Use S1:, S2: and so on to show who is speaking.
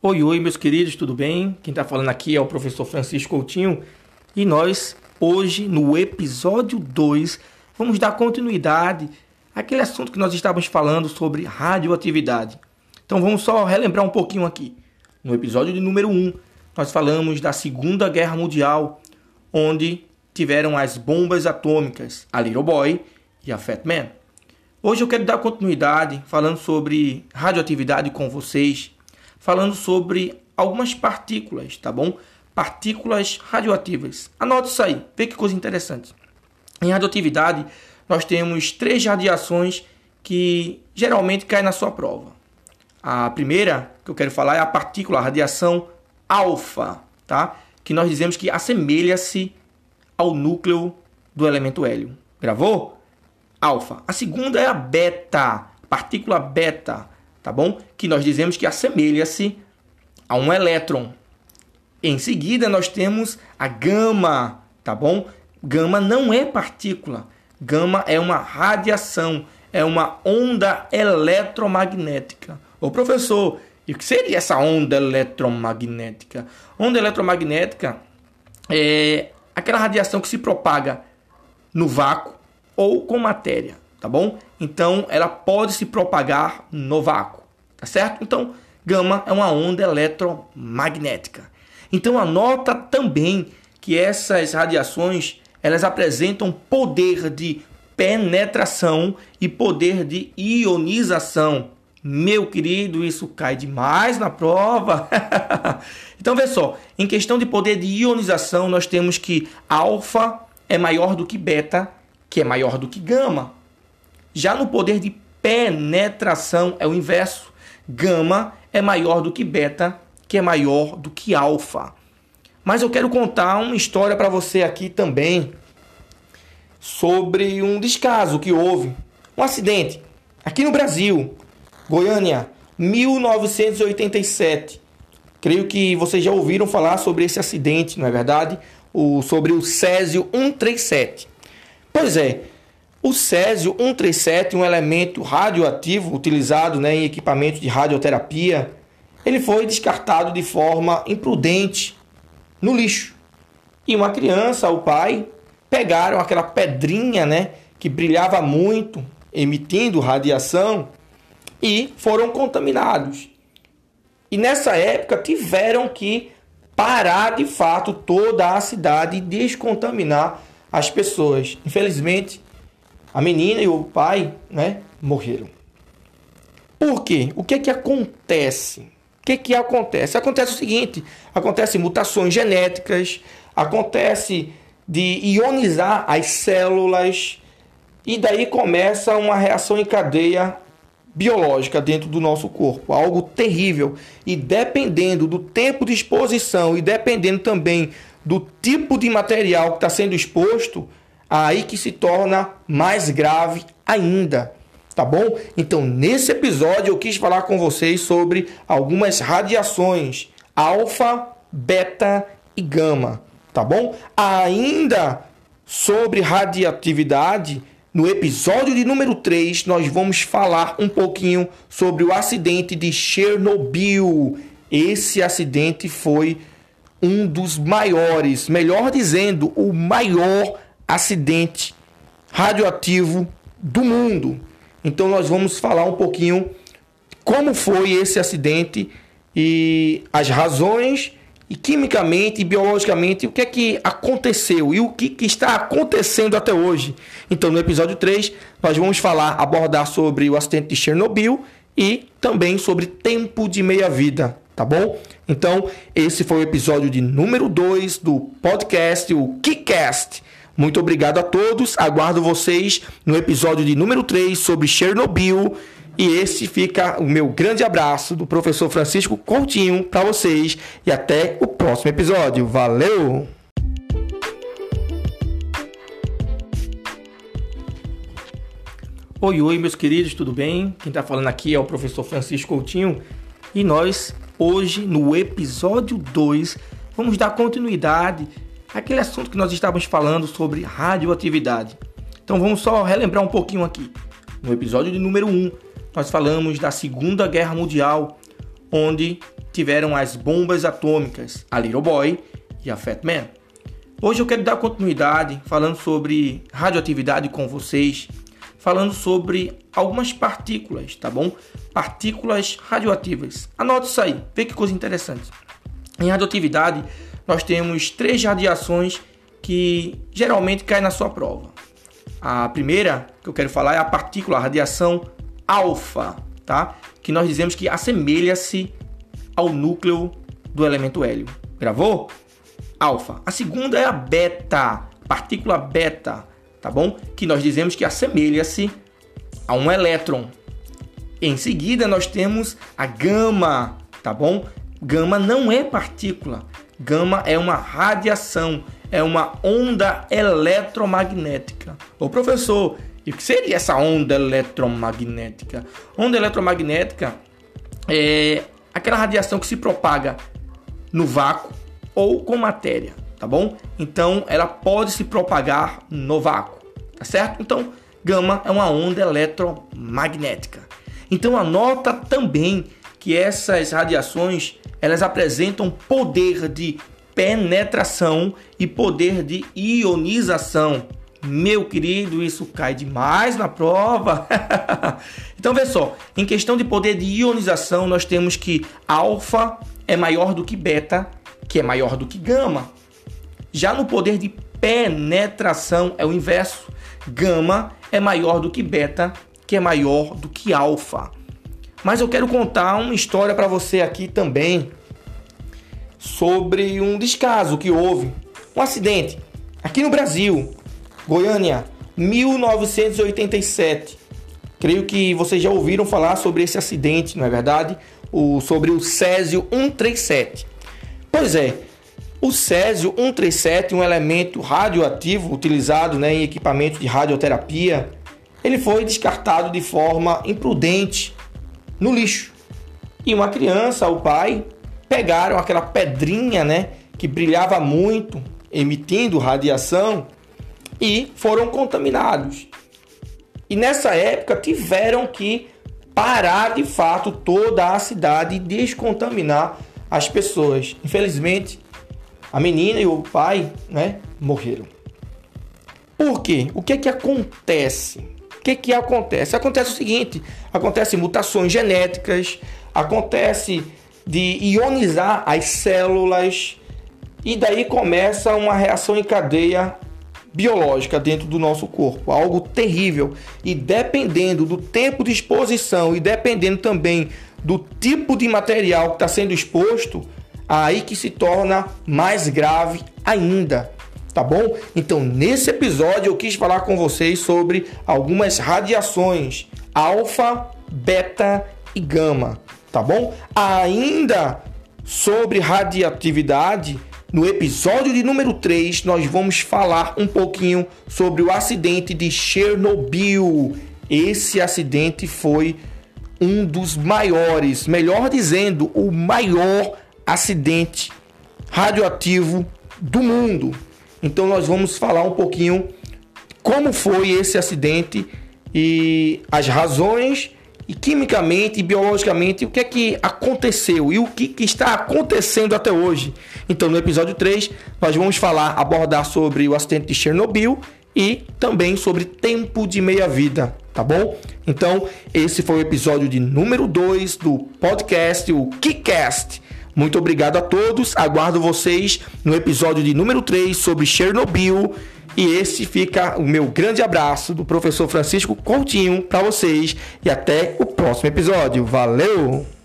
S1: Oi, oi, meus queridos, tudo bem? Quem está falando aqui é o professor Francisco Coutinho e nós, hoje, no episódio 2, vamos dar continuidade àquele assunto que nós estávamos falando sobre radioatividade. Então vamos só relembrar um pouquinho aqui. No episódio de número 1, um, nós falamos da Segunda Guerra Mundial, onde tiveram as bombas atômicas, a Little Boy e a Fat Man. Hoje eu quero dar continuidade falando sobre radioatividade com vocês falando sobre algumas partículas, tá bom? Partículas radioativas. Anote isso aí, vê que coisa interessante. Em radioatividade, nós temos três radiações que geralmente caem na sua prova. A primeira que eu quero falar é a partícula, a radiação alfa, tá? Que nós dizemos que assemelha-se ao núcleo do elemento hélio. Gravou? Alfa. A segunda é a beta, partícula beta tá bom? Que nós dizemos que assemelha-se a um elétron. Em seguida, nós temos a gama, tá bom? Gama não é partícula. Gama é uma radiação, é uma onda eletromagnética. Ô professor, e o que seria essa onda eletromagnética? Onda eletromagnética é aquela radiação que se propaga no vácuo ou com matéria, tá bom? Então, ela pode se propagar no vácuo tá certo? Então, gama é uma onda eletromagnética. Então, anota também que essas radiações elas apresentam poder de penetração e poder de ionização. Meu querido, isso cai demais na prova. então, vê só, em questão de poder de ionização, nós temos que alfa é maior do que beta, que é maior do que gama. Já no poder de penetração é o inverso gama é maior do que beta, que é maior do que alfa. Mas eu quero contar uma história para você aqui também sobre um descaso que houve, um acidente aqui no Brasil, Goiânia, 1987. Creio que vocês já ouviram falar sobre esse acidente, não é verdade? O, sobre o Césio 137. Pois é, o césio 137, um elemento radioativo utilizado né, em equipamentos de radioterapia, ele foi descartado de forma imprudente no lixo. E uma criança, o pai, pegaram aquela pedrinha né, que brilhava muito, emitindo radiação, e foram contaminados. E nessa época tiveram que parar de fato toda a cidade e descontaminar as pessoas. Infelizmente, a menina e o pai, né, morreram. Por quê? O que é que acontece? O que é que acontece? Acontece o seguinte: acontece mutações genéticas, acontece de ionizar as células e daí começa uma reação em cadeia biológica dentro do nosso corpo, algo terrível. E dependendo do tempo de exposição e dependendo também do tipo de material que está sendo exposto, aí que se torna mais grave ainda, tá bom? Então, nesse episódio eu quis falar com vocês sobre algumas radiações alfa, beta e gama, tá bom? Ainda sobre radioatividade, no episódio de número 3, nós vamos falar um pouquinho sobre o acidente de Chernobyl. Esse acidente foi um dos maiores, melhor dizendo, o maior acidente radioativo do mundo. Então nós vamos falar um pouquinho como foi esse acidente e as razões e quimicamente e biologicamente o que é que aconteceu e o que, que, está acontecendo até hoje. Então, no episódio 3, nós vamos falar, abordar sobre o acidente de Chernobyl e também sobre tempo de meia-vida, tá bom? Então, esse foi o episódio de número 2 do podcast, o KiCast. Muito obrigado a todos. Aguardo vocês no episódio de número 3 sobre Chernobyl. E esse fica o meu grande abraço do professor Francisco Coutinho para vocês. E até o próximo episódio. Valeu! Oi, oi, meus queridos, tudo bem? Quem está falando aqui é o professor Francisco Coutinho. E nós, hoje, no episódio 2, vamos dar continuidade aquele assunto que nós estávamos falando sobre radioatividade. Então vamos só relembrar um pouquinho aqui. No episódio de número 1, nós falamos da Segunda Guerra Mundial, onde tiveram as bombas atômicas, a Little Boy e a Fat Man. Hoje eu quero dar continuidade falando sobre radioatividade com vocês, falando sobre algumas partículas, tá bom? Partículas radioativas. Anote isso aí, vê que coisa interessante. Em radioatividade, nós temos três radiações que geralmente caem na sua prova. A primeira que eu quero falar é a partícula, a radiação alfa, tá? Que nós dizemos que assemelha-se ao núcleo do elemento hélio. Gravou? Alfa. A segunda é a beta, partícula beta, tá bom? Que nós dizemos que assemelha-se a um elétron. Em seguida, nós temos a gama, tá bom? Gama não é partícula. Gama é uma radiação, é uma onda eletromagnética. Ô professor, e o que seria essa onda eletromagnética? Onda eletromagnética é aquela radiação que se propaga no vácuo ou com matéria, tá bom? Então ela pode se propagar no vácuo, tá certo? Então gama é uma onda eletromagnética. Então anota também que essas radiações elas apresentam poder de penetração e poder de ionização. Meu querido, isso cai demais na prova. então, vê só, em questão de poder de ionização, nós temos que alfa é maior do que beta, que é maior do que gama. Já no poder de penetração é o inverso. Gama é maior do que beta, que é maior do que alfa. Mas eu quero contar uma história para você aqui também sobre um descaso que houve, um acidente aqui no Brasil, Goiânia, 1987. Creio que vocês já ouviram falar sobre esse acidente, não é verdade? O, sobre o Césio 137. Pois é, o Césio 137, um elemento radioativo utilizado né, em equipamento de radioterapia, ele foi descartado de forma imprudente no lixo. E uma criança, o pai, pegaram aquela pedrinha, né, que brilhava muito, emitindo radiação, e foram contaminados. E nessa época tiveram que parar de fato toda a cidade e descontaminar as pessoas. Infelizmente, a menina e o pai, né, morreram. Por quê? O que é que acontece? Que que acontece? Acontece o seguinte: acontece mutações genéticas, acontece de ionizar as células e daí começa uma reação em cadeia biológica dentro do nosso corpo, algo terrível. E dependendo do tempo de exposição e dependendo também do tipo de material que está sendo exposto, aí que se torna mais grave ainda. Tá bom? Então, nesse episódio eu quis falar com vocês sobre algumas radiações alfa, beta e gama tá bom? Ainda sobre radioatividade, no episódio de número 3, nós vamos falar um pouquinho sobre o acidente de Chernobyl. Esse acidente foi um dos maiores, melhor dizendo, o maior acidente radioativo do mundo. Então nós vamos falar um pouquinho como foi esse acidente e as razões e quimicamente e biologicamente o que é que aconteceu e o que, que, está acontecendo até hoje. Então, no episódio 3, nós vamos falar, abordar sobre o acidente de Chernobyl e também sobre tempo de meia-vida, tá bom? Então, esse foi o episódio de número 2 do podcast, o KiCast. Muito obrigado a todos. Aguardo vocês no episódio de número 3 sobre Chernobyl e esse fica o meu grande abraço do professor Francisco Coutinho para vocês e até o próximo episódio. Valeu!